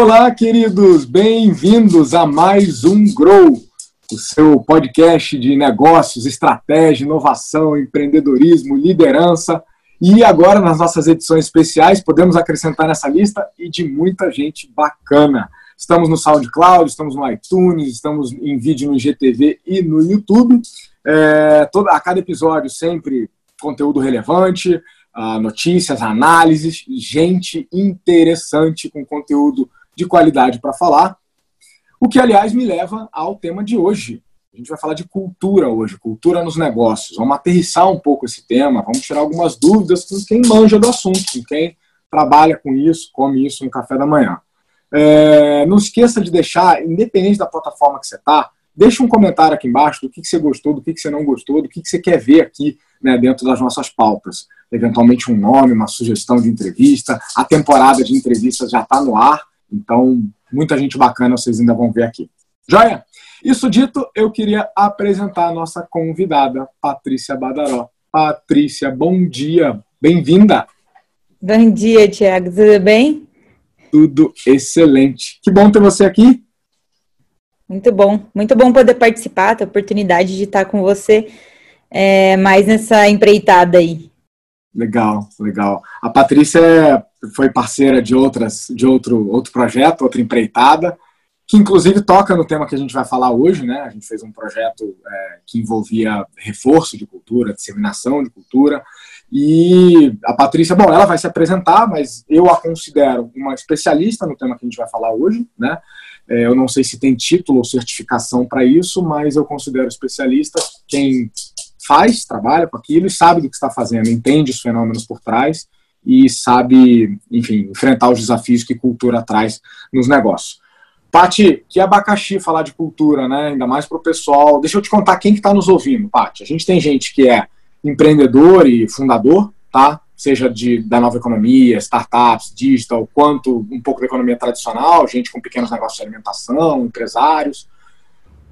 Olá, queridos, bem-vindos a mais um Grow, o seu podcast de negócios, estratégia, inovação, empreendedorismo, liderança. E agora, nas nossas edições especiais, podemos acrescentar nessa lista e de muita gente bacana. Estamos no SoundCloud, estamos no iTunes, estamos em vídeo no IGTV e no YouTube. É, a cada episódio, sempre conteúdo relevante, uh, notícias, análises, gente interessante com conteúdo de qualidade para falar. O que, aliás, me leva ao tema de hoje. A gente vai falar de cultura hoje, cultura nos negócios. Vamos aterrissar um pouco esse tema, vamos tirar algumas dúvidas com quem manja do assunto, com quem trabalha com isso, come isso no café da manhã. É, não esqueça de deixar, independente da plataforma que você está, deixa um comentário aqui embaixo do que, que você gostou, do que, que você não gostou, do que, que você quer ver aqui né, dentro das nossas pautas. Eventualmente um nome, uma sugestão de entrevista. A temporada de entrevistas já está no ar. Então, muita gente bacana vocês ainda vão ver aqui. Joia? Isso dito, eu queria apresentar a nossa convidada, Patrícia Badaró. Patrícia, bom dia, bem-vinda. Bom dia, Tiago, tudo bem? Tudo excelente. Que bom ter você aqui. Muito bom, muito bom poder participar, ter a oportunidade de estar com você é, mais nessa empreitada aí. Legal, legal. A Patrícia é foi parceira de outras de outro outro projeto, outra empreitada, que inclusive toca no tema que a gente vai falar hoje, né? A gente fez um projeto é, que envolvia reforço de cultura, disseminação de cultura. E a Patrícia, bom, ela vai se apresentar, mas eu a considero uma especialista no tema que a gente vai falar hoje, né? É, eu não sei se tem título ou certificação para isso, mas eu considero especialista quem faz, trabalha com aquilo e sabe do que está fazendo, entende os fenômenos por trás e sabe, enfim, enfrentar os desafios que cultura traz nos negócios. Pati, que abacaxi falar de cultura, né? Ainda mais para o pessoal. Deixa eu te contar quem que está nos ouvindo, Pati. A gente tem gente que é empreendedor e fundador, tá? Seja de, da nova economia, startups, digital, quanto um pouco da economia tradicional, gente com pequenos negócios de alimentação, empresários.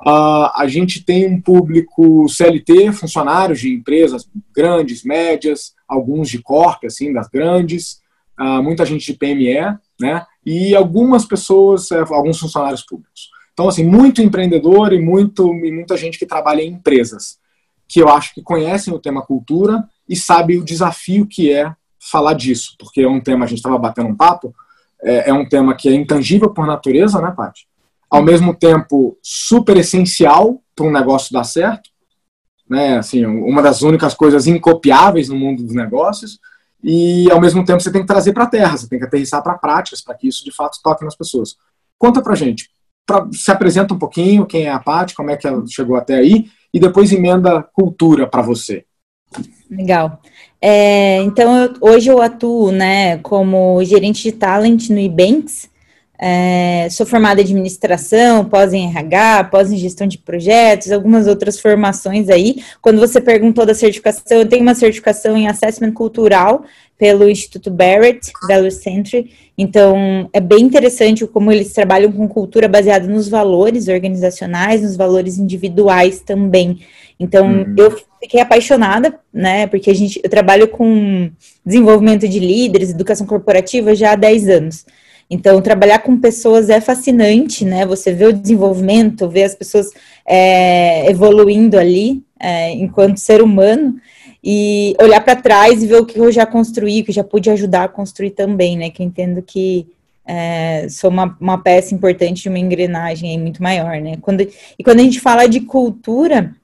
Uh, a gente tem um público CLT, funcionários de empresas grandes, médias, alguns de corp, assim, das grandes, uh, muita gente de PME, né? E algumas pessoas, é, alguns funcionários públicos. Então, assim, muito empreendedor e, muito, e muita gente que trabalha em empresas, que eu acho que conhecem o tema cultura e sabem o desafio que é falar disso, porque é um tema, a gente estava batendo um papo, é, é, um tema que é intangível por natureza, né, Paty? Ao mesmo tempo, super essencial para um negócio dar certo, né? Assim, uma das únicas coisas incopiáveis no mundo dos negócios. E ao mesmo tempo você tem que trazer para a terra, você tem que aterrissar para práticas para que isso de fato toque nas pessoas. Conta para gente, pra, se apresenta um pouquinho, quem é a Paty, como é que ela chegou até aí e depois emenda cultura para você. Legal. É, então, eu, hoje eu atuo né, como gerente de talent no Ebanks. É, sou formada em administração, pós em RH, pós em gestão de projetos, algumas outras formações aí. Quando você perguntou da certificação, eu tenho uma certificação em assessment cultural pelo Instituto Barrett, Value Century. Então, é bem interessante como eles trabalham com cultura baseada nos valores organizacionais, nos valores individuais também. Então, uhum. eu fiquei apaixonada, né? Porque a gente, eu trabalho com desenvolvimento de líderes, educação corporativa já há 10 anos. Então, trabalhar com pessoas é fascinante, né? Você vê o desenvolvimento, vê as pessoas é, evoluindo ali é, enquanto ser humano e olhar para trás e ver o que eu já construí, que já pude ajudar a construir também, né? Que eu entendo que é, sou uma, uma peça importante de uma engrenagem muito maior, né? Quando, e quando a gente fala de cultura,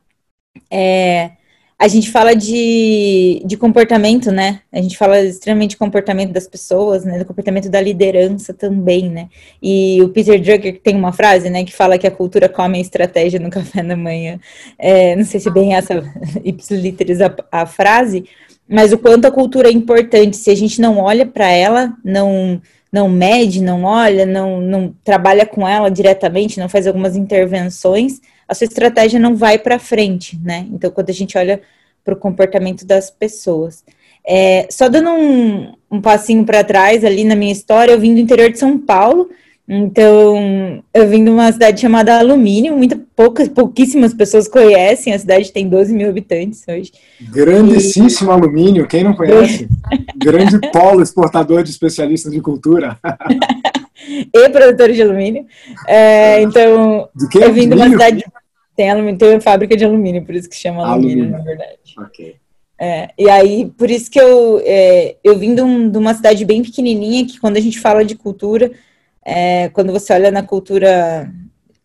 é, a gente fala de, de comportamento, né? A gente fala extremamente de comportamento das pessoas, né? Do comportamento da liderança também, né? E o Peter Drucker tem uma frase, né? Que fala que a cultura come a estratégia no café da manhã. É, não sei se bem essa ipsiliteris a, a frase, mas o quanto a cultura é importante. Se a gente não olha para ela, não não mede, não olha, não, não trabalha com ela diretamente, não faz algumas intervenções, a sua estratégia não vai para frente, né? Então, quando a gente olha para o comportamento das pessoas. É, só dando um, um passinho para trás ali na minha história, eu vim do interior de São Paulo, então eu vim de uma cidade chamada Alumínio, muita, poucas, pouquíssimas pessoas conhecem, a cidade tem 12 mil habitantes hoje. Grandíssimo e... alumínio, quem não conhece? Grande polo exportador de especialistas de cultura. e produtora de alumínio. É, então, eu vim de uma cidade. Tem, alumínio, tem uma fábrica de alumínio, por isso que chama alumínio, alumínio. na verdade. Ok. É, e aí, por isso que eu, é, eu vim de, um, de, uma cidade bem pequenininha, que quando a gente fala de cultura, é, quando você olha na cultura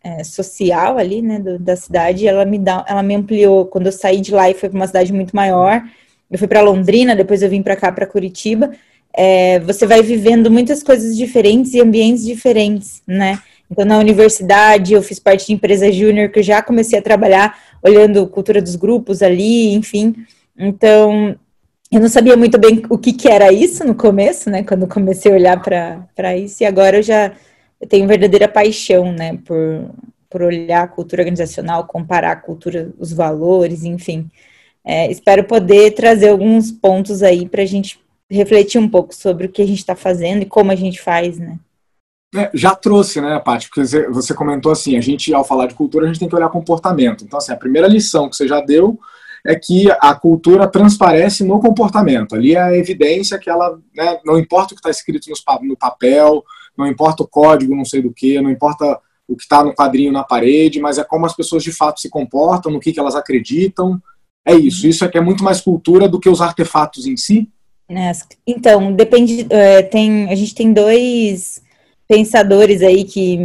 é, social ali, né, do, da cidade, ela me dá, ela me ampliou. Quando eu saí de lá e fui para uma cidade muito maior, eu fui para Londrina, depois eu vim para cá, para Curitiba. É, você vai vivendo muitas coisas diferentes e ambientes diferentes, né? Então, na universidade, eu fiz parte de empresa júnior, que eu já comecei a trabalhar olhando cultura dos grupos ali, enfim. Então, eu não sabia muito bem o que, que era isso no começo, né? Quando comecei a olhar para isso, e agora eu já eu tenho verdadeira paixão, né? Por, por olhar a cultura organizacional, comparar a cultura, os valores, enfim. É, espero poder trazer alguns pontos aí para a gente refletir um pouco sobre o que a gente está fazendo e como a gente faz, né? É, já trouxe, né, Paty? Porque você comentou assim, a gente, ao falar de cultura, a gente tem que olhar comportamento. Então, assim, a primeira lição que você já deu é que a cultura transparece no comportamento. Ali é a evidência que ela, né, não importa o que está escrito no papel, não importa o código, não sei do que, não importa o que está no quadrinho na parede, mas é como as pessoas de fato se comportam, no que, que elas acreditam. É isso. Isso é que é muito mais cultura do que os artefatos em si. Então, depende. É, tem, a gente tem dois pensadores aí que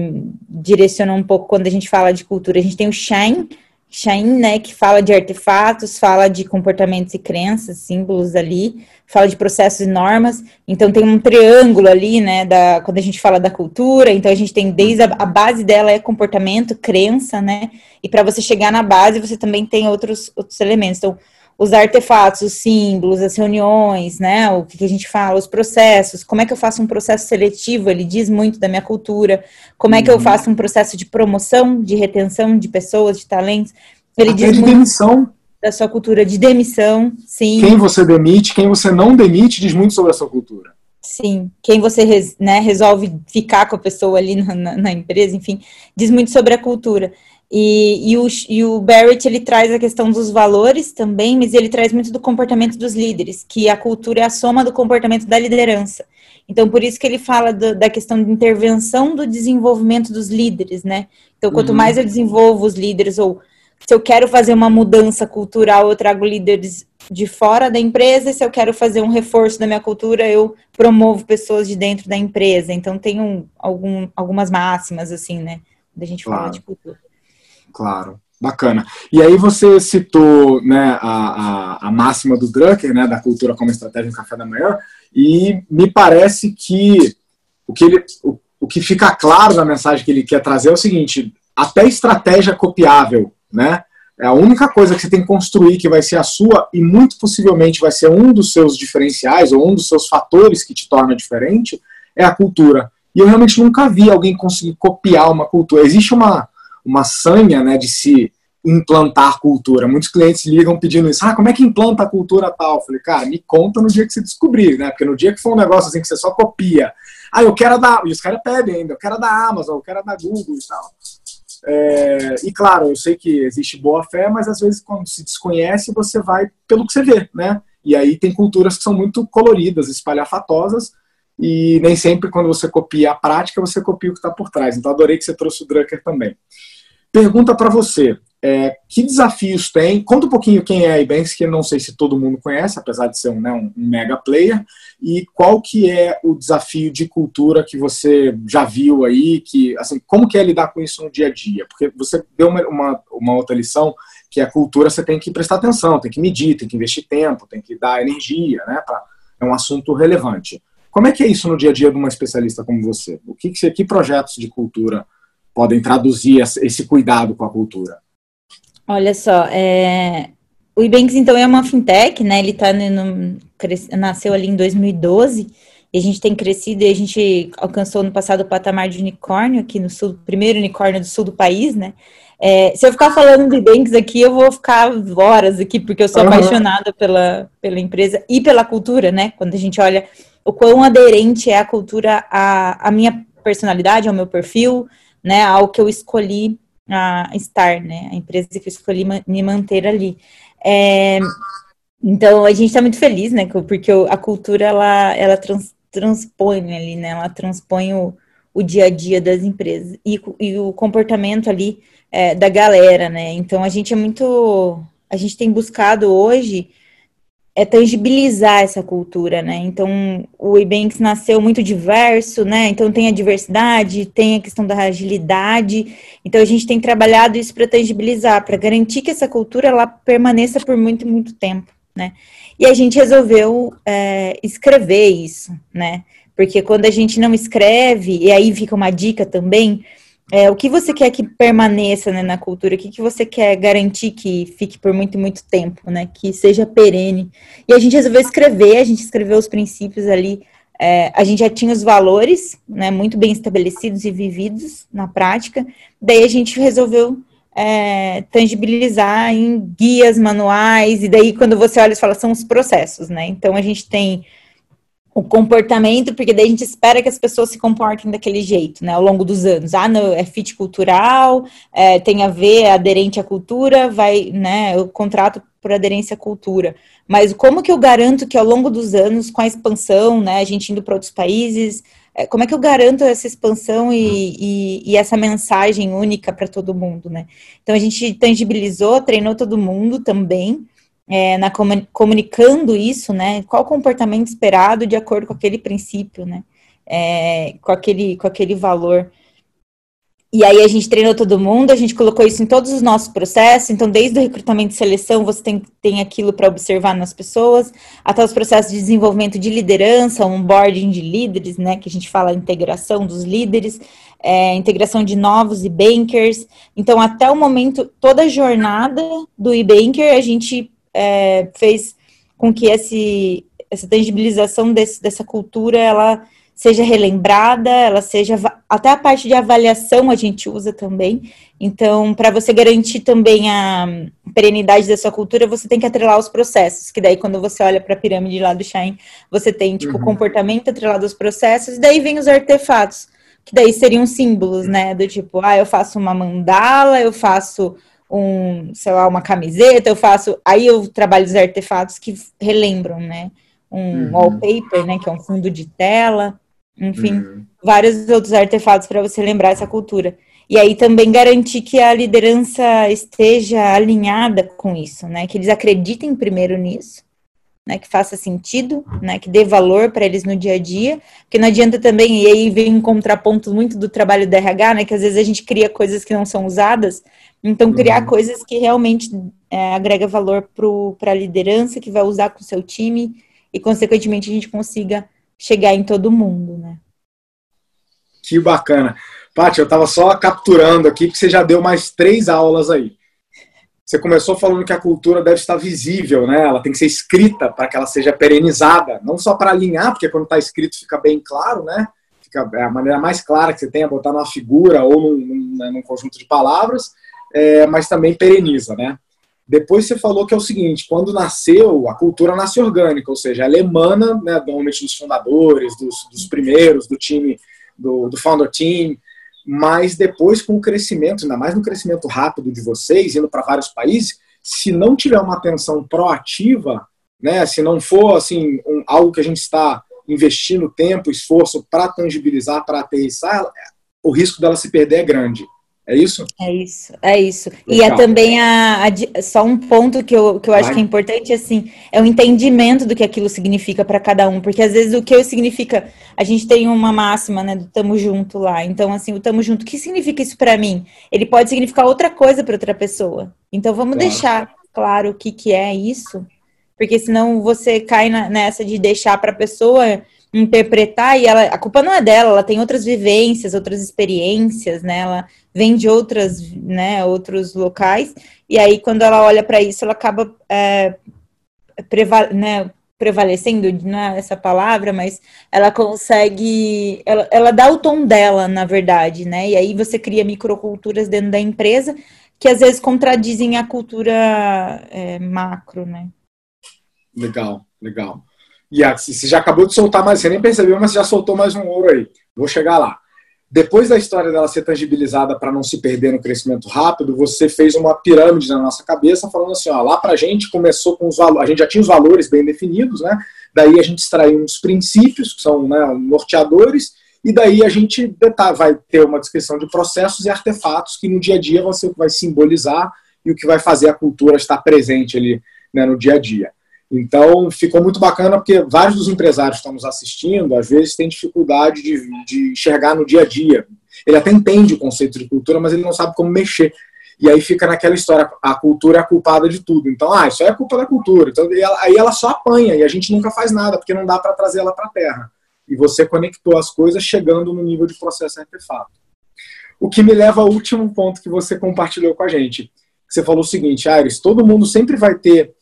direcionam um pouco quando a gente fala de cultura. A gente tem o Shine, Shain, né, que fala de artefatos, fala de comportamentos e crenças, símbolos ali, fala de processos e normas. Então tem um triângulo ali, né, da, quando a gente fala da cultura, então a gente tem desde a, a base dela é comportamento, crença, né? E para você chegar na base, você também tem outros outros elementos. Então, os artefatos, os símbolos, as reuniões, né? O que a gente fala, os processos, como é que eu faço um processo seletivo? Ele diz muito da minha cultura. Como é que eu uhum. faço um processo de promoção, de retenção de pessoas, de talentos? Ele Até diz de muito demissão. da sua cultura de demissão, sim. Quem você demite, quem você não demite, diz muito sobre a sua cultura. Sim, quem você né, resolve ficar com a pessoa ali na, na, na empresa, enfim, diz muito sobre a cultura. E, e, o, e o Barrett ele traz a questão dos valores também, mas ele traz muito do comportamento dos líderes, que a cultura é a soma do comportamento da liderança. Então, por isso que ele fala do, da questão de intervenção do desenvolvimento dos líderes, né? Então, quanto uhum. mais eu desenvolvo os líderes, ou se eu quero fazer uma mudança cultural, eu trago líderes de fora da empresa, e se eu quero fazer um reforço da minha cultura, eu promovo pessoas de dentro da empresa. Então, tem um, algum, algumas máximas, assim, né? Da gente claro. falar de cultura. Claro, bacana. E aí você citou né, a, a, a, máxima do Drucker, né, da cultura como estratégia no café da manhã, e me parece que o que, ele, o, o que fica claro na mensagem que ele quer trazer é o seguinte, até estratégia copiável, né? É a única coisa que você tem que construir que vai ser a sua e muito possivelmente vai ser um dos seus diferenciais ou um dos seus fatores que te torna diferente é a cultura. E eu realmente nunca vi alguém conseguir copiar uma cultura. Existe uma, uma sanha né, de se implantar cultura. Muitos clientes ligam pedindo isso. Ah, como é que implanta a cultura tal? Eu falei, cara, me conta no dia que você descobrir, né? Porque no dia que for um negócio assim que você só copia. Ah, eu quero dar. E os caras pedem ainda, eu quero da Amazon, eu quero da Google e tal. É, e claro, eu sei que existe boa fé, mas às vezes quando se desconhece, você vai pelo que você vê, né? E aí tem culturas que são muito coloridas, espalhafatosas, e nem sempre quando você copia a prática, você copia o que está por trás. Então adorei que você trouxe o Drucker também. Pergunta para você, é, que desafios tem? Conta um pouquinho quem é a Ibanks, que não sei se todo mundo conhece, apesar de ser um, né, um, mega player, e qual que é o desafio de cultura que você já viu aí, que assim, como que é lidar com isso no dia a dia? Porque você deu uma, uma, uma outra lição, que a cultura você tem que prestar atenção, tem que medir, tem que investir tempo, tem que dar energia, né? Pra, é um assunto relevante. Como é que é isso no dia a dia de uma especialista como você? O que, que, que projetos de cultura podem traduzir esse cuidado com a cultura? Olha só, é... o Ibanks então é uma fintech, né? Ele tá no... nasceu ali em 2012 e a gente tem crescido e a gente alcançou no passado o patamar de unicórnio aqui no sul, primeiro unicórnio do sul do país, né? É, se eu ficar falando do Ibanks aqui, eu vou ficar horas aqui, porque eu sou uhum. apaixonada pela, pela empresa e pela cultura, né? Quando a gente olha o quão aderente é a cultura à, à minha personalidade, ao meu perfil, né, ao que eu escolhi a estar, né, a empresa que eu escolhi me manter ali. É, então a gente está muito feliz, né, porque a cultura ela, ela trans, transpõe ali, né, ela transpõe o, o dia a dia das empresas e, e o comportamento ali é, da galera, né? Então a gente é muito, a gente tem buscado hoje é tangibilizar essa cultura, né? Então, o Ebanks nasceu muito diverso, né? Então, tem a diversidade, tem a questão da agilidade. Então, a gente tem trabalhado isso para tangibilizar, para garantir que essa cultura ela permaneça por muito, muito tempo, né? E a gente resolveu é, escrever isso, né? Porque quando a gente não escreve, e aí fica uma dica também, é, o que você quer que permaneça né, na cultura? O que, que você quer garantir que fique por muito, muito tempo, né? Que seja perene. E a gente resolveu escrever, a gente escreveu os princípios ali. É, a gente já tinha os valores, né? Muito bem estabelecidos e vividos na prática. Daí a gente resolveu é, tangibilizar em guias, manuais. E daí quando você olha, você fala, são os processos, né? Então a gente tem o comportamento, porque daí a gente espera que as pessoas se comportem daquele jeito, né, ao longo dos anos. Ah, não, é fit cultural, é, tem a ver, é aderente à cultura, vai, né, o contrato por aderência à cultura. Mas como que eu garanto que ao longo dos anos, com a expansão, né, a gente indo para outros países, é, como é que eu garanto essa expansão e, e, e essa mensagem única para todo mundo, né? Então a gente tangibilizou, treinou todo mundo também, é, na comunicando isso, né? Qual o comportamento esperado de acordo com aquele princípio, né? É, com, aquele, com aquele valor. E aí a gente treinou todo mundo, a gente colocou isso em todos os nossos processos, então desde o recrutamento e seleção você tem, tem aquilo para observar nas pessoas, até os processos de desenvolvimento de liderança, onboarding de líderes, né, que a gente fala integração dos líderes, é, integração de novos e-bankers, então até o momento, toda a jornada do e-banker a gente é, fez com que esse, essa tangibilização desse, dessa cultura ela seja relembrada, ela seja até a parte de avaliação a gente usa também. Então, para você garantir também a perenidade da sua cultura, você tem que atrelar os processos, que daí quando você olha para a pirâmide lá do Shine, você tem tipo uhum. comportamento atrelado aos processos, e daí vem os artefatos, que daí seriam símbolos, né, do tipo, ah, eu faço uma mandala, eu faço um, sei lá, uma camiseta, eu faço. Aí eu trabalho os artefatos que relembram, né? Um uhum. wallpaper, né? Que é um fundo de tela, enfim, uhum. vários outros artefatos para você lembrar essa cultura. E aí também garantir que a liderança esteja alinhada com isso, né? Que eles acreditem primeiro nisso né, que faça sentido, né, que dê valor para eles no dia a dia, porque não adianta também, e aí vem um contraponto muito do trabalho da RH, né, que às vezes a gente cria coisas que não são usadas, então criar uhum. coisas que realmente é, agrega valor para a liderança, que vai usar com o seu time, e consequentemente a gente consiga chegar em todo mundo, né. Que bacana. Paty, eu estava só capturando aqui, porque você já deu mais três aulas aí. Você começou falando que a cultura deve estar visível, né? Ela tem que ser escrita para que ela seja perenizada, não só para alinhar, porque quando está escrito fica bem claro, né? Fica, é a maneira mais clara que você tem é botar numa figura ou num, num, né, num conjunto de palavras, é, mas também pereniza, né? Depois você falou que é o seguinte, quando nasceu, a cultura nasce orgânica, ou seja, ela emana, né, normalmente dos fundadores, dos, dos primeiros, do time, do, do founder team, mas depois com o crescimento, ainda mais no crescimento rápido de vocês, indo para vários países, se não tiver uma atenção proativa, né, se não for assim um, algo que a gente está investindo tempo, esforço para tangibilizar, para aterrissar, o risco dela se perder é grande. É isso? É isso, é isso. Legal. E é também a, a, só um ponto que eu, que eu acho Vai. que é importante, assim, é o entendimento do que aquilo significa para cada um, porque às vezes o que significa, a gente tem uma máxima, né, do tamo junto lá. Então, assim, o tamo junto, o que significa isso para mim? Ele pode significar outra coisa para outra pessoa. Então, vamos claro. deixar claro o que que é isso, porque senão você cai na, nessa de deixar para a pessoa interpretar e ela, a culpa não é dela, ela tem outras vivências, outras experiências, né? Ela vem de outras, né, outros locais e aí quando ela olha para isso, ela acaba é, né, prevalecendo, não é essa palavra, mas ela consegue, ela, ela dá o tom dela, na verdade, né? E aí você cria microculturas dentro da empresa que às vezes contradizem a cultura é, macro, né? Legal, legal. A, você já acabou de soltar mais, você nem percebeu, mas já soltou mais um ouro aí. Vou chegar lá. Depois da história dela ser tangibilizada para não se perder no crescimento rápido, você fez uma pirâmide na nossa cabeça, falando assim: ó, lá para a gente começou com os valores, a gente já tinha os valores bem definidos, né? Daí a gente extraiu uns princípios, que são né, norteadores, E daí a gente vai ter uma descrição de processos e artefatos que no dia a dia você vai simbolizar e o que vai fazer a cultura estar presente ali né, no dia a dia. Então, ficou muito bacana porque vários dos empresários que estão nos assistindo, às vezes, têm dificuldade de, de enxergar no dia a dia. Ele até entende o conceito de cultura, mas ele não sabe como mexer. E aí fica naquela história, a cultura é a culpada de tudo. Então, ah, isso é culpa da cultura. Então, aí ela só apanha e a gente nunca faz nada, porque não dá para trazer ela para a Terra. E você conectou as coisas chegando no nível de processo artefato. O que me leva ao último ponto que você compartilhou com a gente. Você falou o seguinte, Aires, todo mundo sempre vai ter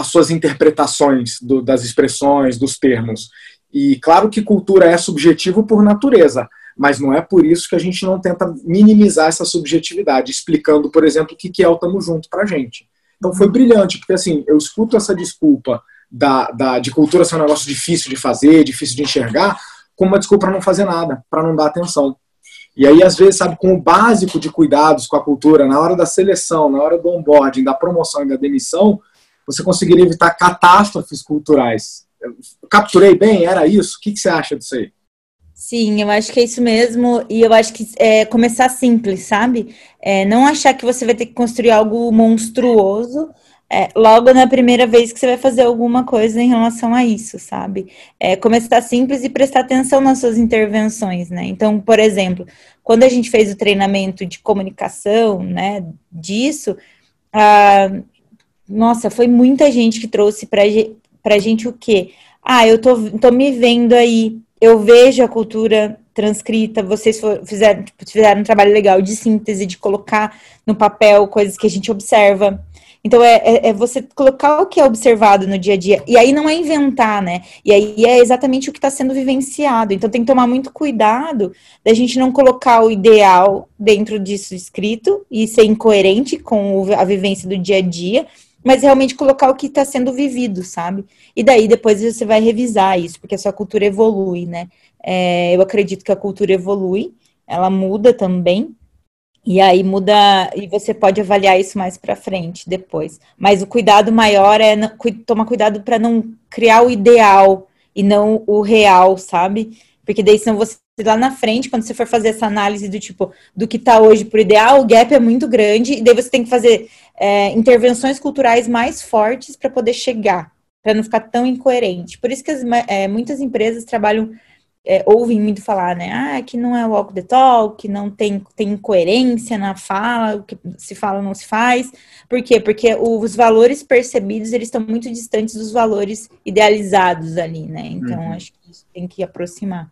as suas interpretações do, das expressões, dos termos. E claro que cultura é subjetivo por natureza, mas não é por isso que a gente não tenta minimizar essa subjetividade, explicando, por exemplo, o que é o Tamo Junto pra gente. Então foi brilhante, porque assim, eu escuto essa desculpa da, da, de cultura ser um negócio difícil de fazer, difícil de enxergar, como uma desculpa para não fazer nada, para não dar atenção. E aí, às vezes, sabe, com o básico de cuidados com a cultura, na hora da seleção, na hora do onboarding, da promoção e da demissão, você conseguiria evitar catástrofes culturais. Eu capturei bem? Era isso? O que, que você acha disso aí? Sim, eu acho que é isso mesmo. E eu acho que é começar simples, sabe? É, não achar que você vai ter que construir algo monstruoso é, logo na primeira vez que você vai fazer alguma coisa em relação a isso, sabe? É, começar simples e prestar atenção nas suas intervenções, né? Então, por exemplo, quando a gente fez o treinamento de comunicação, né, disso, ah, nossa, foi muita gente que trouxe pra, pra gente o quê? Ah, eu tô, tô me vendo aí, eu vejo a cultura transcrita, vocês fizeram, tipo, fizeram um trabalho legal de síntese, de colocar no papel coisas que a gente observa. Então, é, é, é, você colocar o que é observado no dia a dia. E aí não é inventar, né? E aí é exatamente o que está sendo vivenciado. Então, tem que tomar muito cuidado da gente não colocar o ideal dentro disso escrito e ser incoerente com a vivência do dia a dia mas realmente colocar o que está sendo vivido, sabe? E daí depois você vai revisar isso, porque a sua cultura evolui, né? É, eu acredito que a cultura evolui, ela muda também, e aí muda, e você pode avaliar isso mais para frente depois. Mas o cuidado maior é tomar cuidado para não criar o ideal e não o real, sabe? Porque daí senão você lá na frente, quando você for fazer essa análise do tipo do que está hoje por ideal, o gap é muito grande, e daí você tem que fazer é, intervenções culturais mais fortes para poder chegar, para não ficar tão incoerente. Por isso que as, é, muitas empresas trabalham, é, ouvem muito falar, né? Ah, que não é walk the talk, não tem, tem incoerência na fala, o que se fala não se faz. Por quê? Porque os valores percebidos, eles estão muito distantes dos valores idealizados ali, né? Então, uhum. acho que tem que aproximar.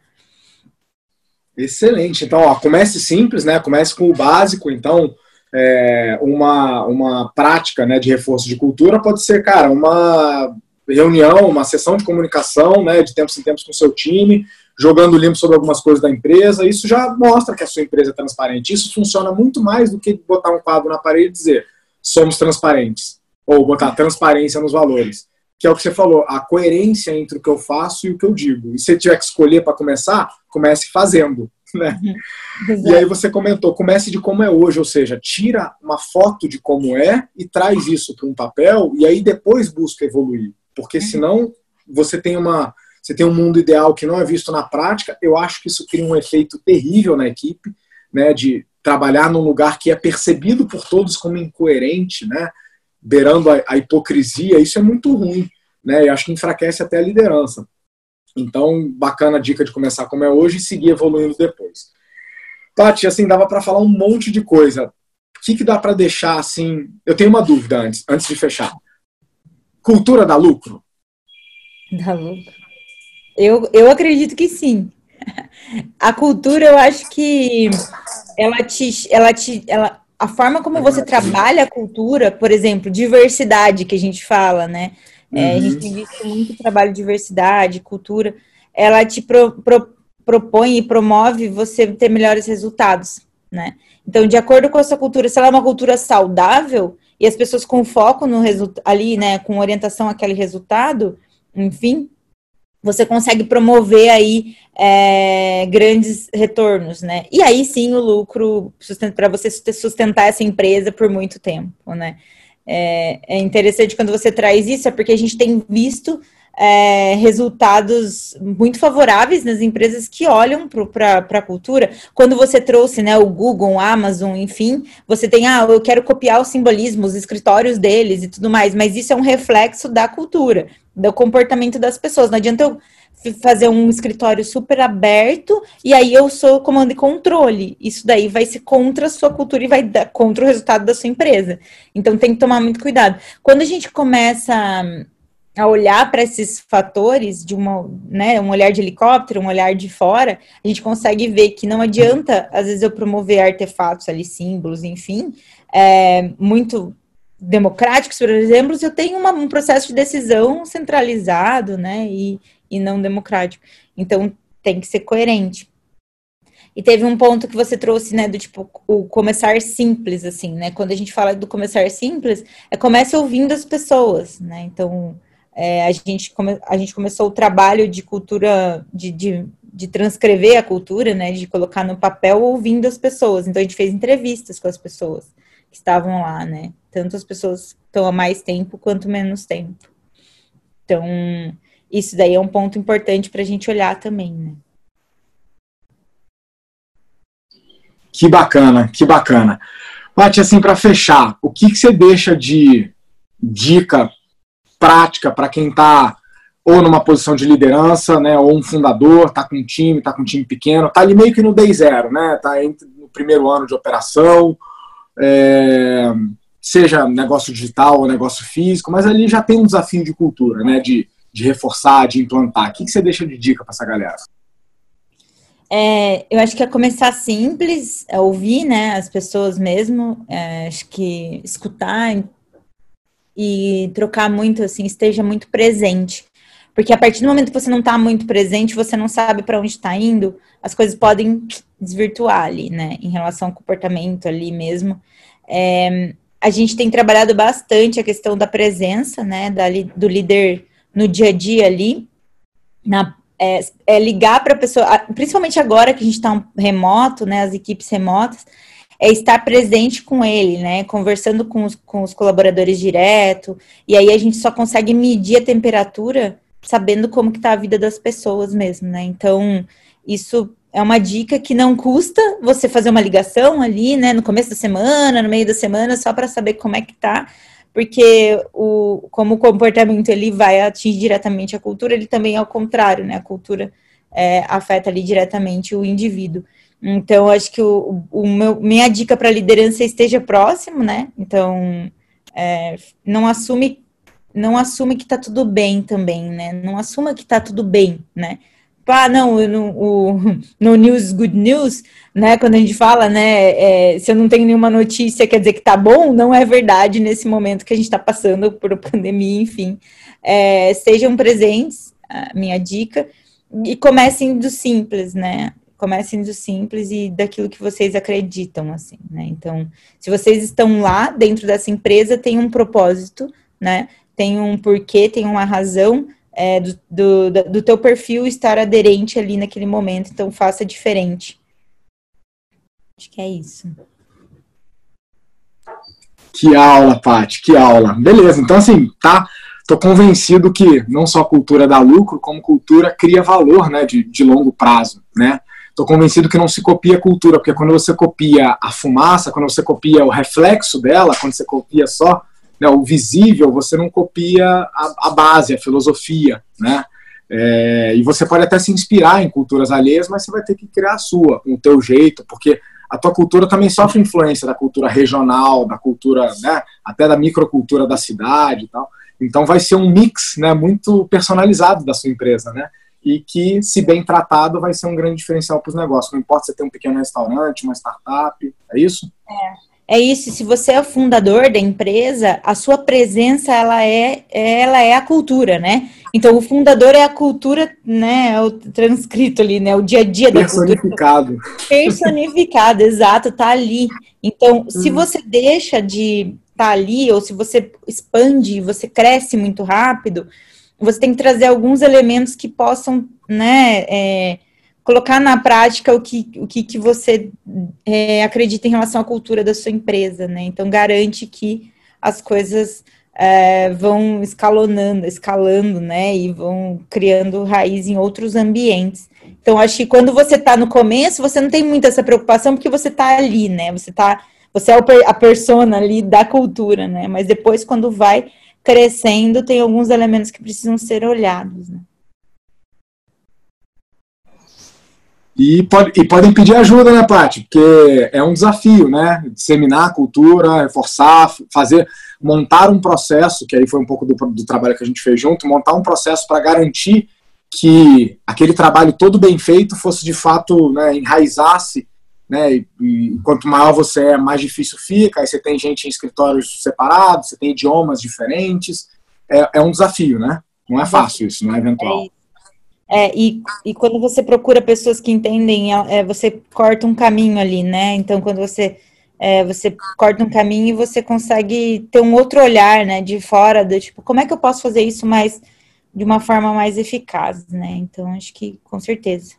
Excelente. Então, ó, comece simples, né? Comece com o básico. Então, é, uma, uma prática né, de reforço de cultura pode ser, cara, uma reunião, uma sessão de comunicação, né, de tempos em tempos com seu time, jogando limpo sobre algumas coisas da empresa. Isso já mostra que a sua empresa é transparente. Isso funciona muito mais do que botar um quadro na parede e dizer somos transparentes, ou botar transparência nos valores. Que é o que você falou, a coerência entre o que eu faço e o que eu digo. E se tiver que escolher para começar, comece fazendo. Né? Uhum. E aí você comentou, comece de como é hoje, ou seja, tira uma foto de como é e traz isso para um papel e aí depois busca evoluir, porque uhum. senão você tem uma você tem um mundo ideal que não é visto na prática. Eu acho que isso cria um efeito terrível na equipe, né, de trabalhar num lugar que é percebido por todos como incoerente, né, beirando a, a hipocrisia. Isso é muito ruim, né? E acho que enfraquece até a liderança. Então, bacana a dica de começar como é hoje e seguir evoluindo depois. Tati, assim, dava para falar um monte de coisa. O que, que dá para deixar assim? Eu tenho uma dúvida antes, antes de fechar. Cultura dá lucro? Dá lucro. Eu, eu acredito que sim. A cultura, eu acho que ela te, ela te, ela, a forma como você trabalha a cultura, por exemplo, diversidade que a gente fala, né? É, A gente uhum. tem visto muito trabalho de diversidade, cultura. Ela te pro, pro, propõe e promove você ter melhores resultados, né? Então, de acordo com a sua cultura, se ela é uma cultura saudável e as pessoas com foco no resultado ali, né, com orientação àquele resultado, enfim, você consegue promover aí é, grandes retornos, né? E aí sim o lucro para você sustentar essa empresa por muito tempo, né? É, é interessante quando você traz isso, é porque a gente tem visto é, resultados muito favoráveis nas empresas que olham para a cultura. Quando você trouxe né, o Google, o Amazon, enfim, você tem, ah, eu quero copiar o simbolismo, os escritórios deles e tudo mais, mas isso é um reflexo da cultura, do comportamento das pessoas. Não adianta eu fazer um escritório super aberto e aí eu sou comando e controle. Isso daí vai ser contra a sua cultura e vai dar contra o resultado da sua empresa. Então tem que tomar muito cuidado. Quando a gente começa a olhar para esses fatores de uma, né, um olhar de helicóptero, um olhar de fora, a gente consegue ver que não adianta, às vezes, eu promover artefatos ali, símbolos, enfim, é, muito democráticos, por exemplo, se eu tenho uma, um processo de decisão centralizado, né, e, e não democrático. Então, tem que ser coerente. E teve um ponto que você trouxe, né, do tipo, o começar simples, assim, né? Quando a gente fala do começar simples, é comece ouvindo as pessoas, né? Então, é, a, gente come, a gente começou o trabalho de cultura, de, de, de, transcrever a cultura, né, de colocar no papel ouvindo as pessoas. Então, a gente fez entrevistas com as pessoas que estavam lá, né? Tanto as pessoas estão há mais tempo quanto menos tempo. Então, isso daí é um ponto importante para a gente olhar também, né? Que bacana, que bacana. Paty, assim, para fechar, o que, que você deixa de dica prática para quem está ou numa posição de liderança, né, ou um fundador, está com um time, está com um time pequeno, está ali meio que no day zero, né, está no primeiro ano de operação, é, seja negócio digital ou negócio físico, mas ali já tem um desafio de cultura, né, de, de reforçar, de implantar. O que, você deixa de dica para essa galera? É, eu acho que é começar simples, é ouvir, né, as pessoas mesmo, é, acho que escutar, e trocar muito, assim, esteja muito presente. Porque a partir do momento que você não está muito presente, você não sabe para onde está indo, as coisas podem desvirtuar ali, né? Em relação ao comportamento ali mesmo. É, a gente tem trabalhado bastante a questão da presença, né? Da, do líder no dia a dia ali. Na, é, é ligar para a pessoa, principalmente agora que a gente está remoto, né? As equipes remotas é estar presente com ele, né? Conversando com os, com os colaboradores direto. E aí a gente só consegue medir a temperatura sabendo como que tá a vida das pessoas mesmo, né? Então, isso é uma dica que não custa você fazer uma ligação ali, né, no começo da semana, no meio da semana, só para saber como é que tá, porque o, como o comportamento ele vai atingir diretamente a cultura, ele também é o contrário, né, a cultura é, afeta ali diretamente o indivíduo. Então, acho que o, o meu, minha dica para liderança é esteja próximo, né? Então, é, não assume não assume que tá tudo bem também, né? Não assuma que tá tudo bem, né? Tipo, ah, não, o, no news good news, né? Quando a gente fala, né? É, se eu não tenho nenhuma notícia, quer dizer que tá bom, não é verdade nesse momento que a gente está passando por pandemia, enfim. É, sejam presentes, minha dica, e comecem do simples, né? comecem do simples e daquilo que vocês acreditam, assim, né? Então, se vocês estão lá dentro dessa empresa, tem um propósito, né? Tem um porquê, tem uma razão é, do, do, do teu perfil estar aderente ali naquele momento, então faça diferente. Acho que é isso. Que aula, Paty, que aula. Beleza, então assim, tá tô convencido que não só cultura dá lucro, como cultura cria valor né, de, de longo prazo. Né? Estou convencido que não se copia a cultura, porque quando você copia a fumaça, quando você copia o reflexo dela, quando você copia só né, o visível, você não copia a, a base, a filosofia, né? É, e você pode até se inspirar em culturas alheias, mas você vai ter que criar a sua, com o teu jeito, porque a tua cultura também sofre influência da cultura regional, da cultura, né, até da microcultura da cidade e tal. Então vai ser um mix, né, muito personalizado da sua empresa, né? e que, se bem tratado, vai ser um grande diferencial para os negócios. Não importa se tem um pequeno restaurante, uma startup, é isso? É. É isso, se você é o fundador da empresa, a sua presença ela é, ela é a cultura, né? Então o fundador é a cultura, né? É o transcrito ali, né? O dia a dia da Personificado. Personificado, exato, tá ali. Então, se você deixa de estar tá ali, ou se você expande, você cresce muito rápido, você tem que trazer alguns elementos que possam, né, é, colocar na prática o que, o que, que você é, acredita em relação à cultura da sua empresa, né? Então, garante que as coisas é, vão escalonando, escalando, né? E vão criando raiz em outros ambientes. Então, acho que quando você está no começo, você não tem muita essa preocupação, porque você está ali, né? Você tá, você é a persona ali da cultura, né? Mas depois, quando vai crescendo, tem alguns elementos que precisam ser olhados, né? E, pode, e podem pedir ajuda, né, Paty? Porque é um desafio, né? Disseminar a cultura, reforçar, fazer, montar um processo, que aí foi um pouco do, do trabalho que a gente fez junto, montar um processo para garantir que aquele trabalho todo bem feito fosse de fato, né, enraizasse, né? E, e quanto maior você é, mais difícil fica. Aí você tem gente em escritórios separados, você tem idiomas diferentes. É, é um desafio, né? Não é fácil isso, não é eventual. É e, e quando você procura pessoas que entendem, é, é, você corta um caminho ali, né? Então, quando você, é, você corta um caminho e você consegue ter um outro olhar, né? De fora, do tipo, como é que eu posso fazer isso mais de uma forma mais eficaz, né? Então, acho que com certeza.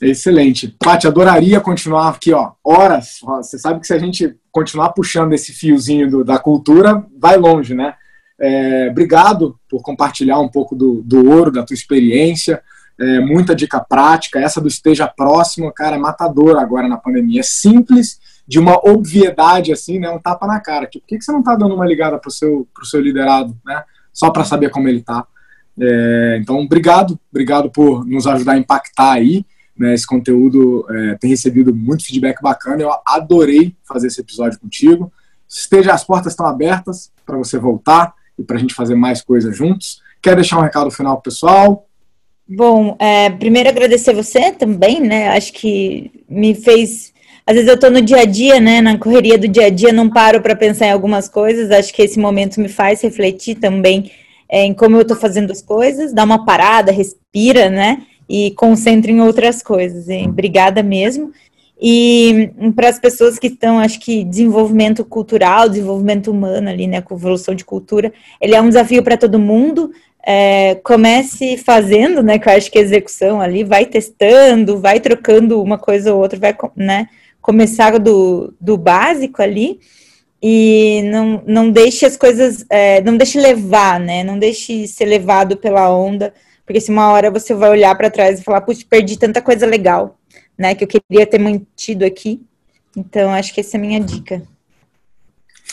Excelente. Paty, adoraria continuar aqui, ó, horas. Você sabe que se a gente continuar puxando esse fiozinho do, da cultura, vai longe, né? É, obrigado por compartilhar um pouco do, do ouro, da tua experiência. É, muita dica prática. Essa do esteja próximo, cara, é matador agora na pandemia. É simples, de uma obviedade assim, né? Um tapa na cara. Tipo, por que, que você não está dando uma ligada pro seu, pro seu liderado, né? Só para saber como ele está. É, então, obrigado, obrigado por nos ajudar a impactar aí. Né, esse conteúdo é, tem recebido muito feedback bacana. Eu adorei fazer esse episódio contigo. Esteja, as portas estão abertas para você voltar e para a gente fazer mais coisas juntos. Quer deixar um recado final pessoal? Bom, é, primeiro agradecer você também, né? Acho que me fez. Às vezes eu estou no dia a dia, né? Na correria do dia a dia, não paro para pensar em algumas coisas. Acho que esse momento me faz refletir também é, em como eu estou fazendo as coisas, dá uma parada, respira, né? E concentra em outras coisas. Obrigada mesmo. E para as pessoas que estão, acho que desenvolvimento cultural, desenvolvimento humano ali, né, com evolução de cultura, ele é um desafio para todo mundo. É, comece fazendo, né, que eu acho que a execução ali, vai testando, vai trocando uma coisa ou outra, vai, né, começar do, do básico ali e não, não deixe as coisas, é, não deixe levar, né, não deixe ser levado pela onda, porque se uma hora você vai olhar para trás e falar, putz, perdi tanta coisa legal, né, que eu queria ter mantido aqui. Então, acho que essa é a minha dica.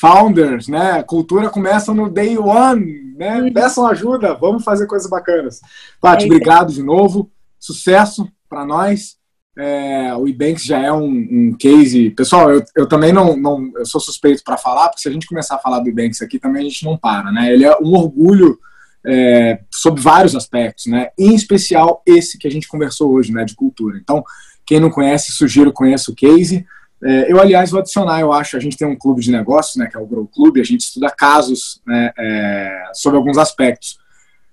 Founders, né? Cultura começa no day one, né? Uhum. Peçam ajuda, vamos fazer coisas bacanas. Paty, é obrigado de novo. Sucesso para nós. É, o Ebanks já é um, um, case. Pessoal, eu, eu também não, não eu sou suspeito para falar, porque se a gente começar a falar do Ebanks aqui, também a gente não para, né? Ele é um orgulho é, sobre vários aspectos, né? Em especial esse que a gente conversou hoje, né? De cultura. Então, quem não conhece, sugiro conheça o case. É, eu, aliás, vou adicionar, eu acho, a gente tem um clube de negócios, né, que é o Grow Club, a gente estuda casos né, é, sobre alguns aspectos.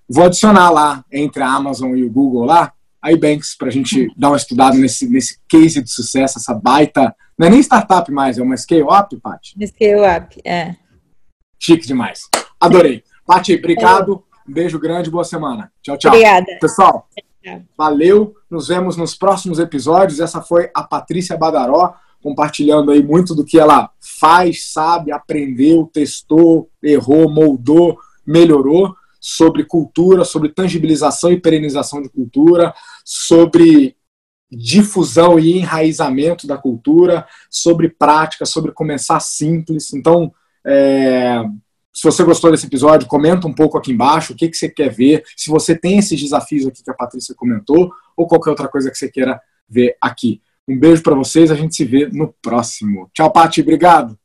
Vou adicionar lá, entre a Amazon e o Google lá, a Ebanks, para a gente dar uma estudada nesse, nesse case de sucesso, essa baita. Não é nem startup mais, é uma scale-up, Paty? Scale-up, é. Chique demais. Adorei. Paty, obrigado. Um beijo grande, boa semana. Tchau, tchau. Obrigada. Pessoal, valeu. Nos vemos nos próximos episódios. Essa foi a Patrícia Badaró, compartilhando aí muito do que ela faz, sabe, aprendeu, testou, errou, moldou, melhorou sobre cultura, sobre tangibilização e perenização de cultura, sobre difusão e enraizamento da cultura, sobre prática, sobre começar simples. Então, é, se você gostou desse episódio, comenta um pouco aqui embaixo o que, que você quer ver, se você tem esses desafios aqui que a Patrícia comentou, ou qualquer outra coisa que você queira ver aqui. Um beijo para vocês, a gente se vê no próximo. Tchau, Pati, obrigado.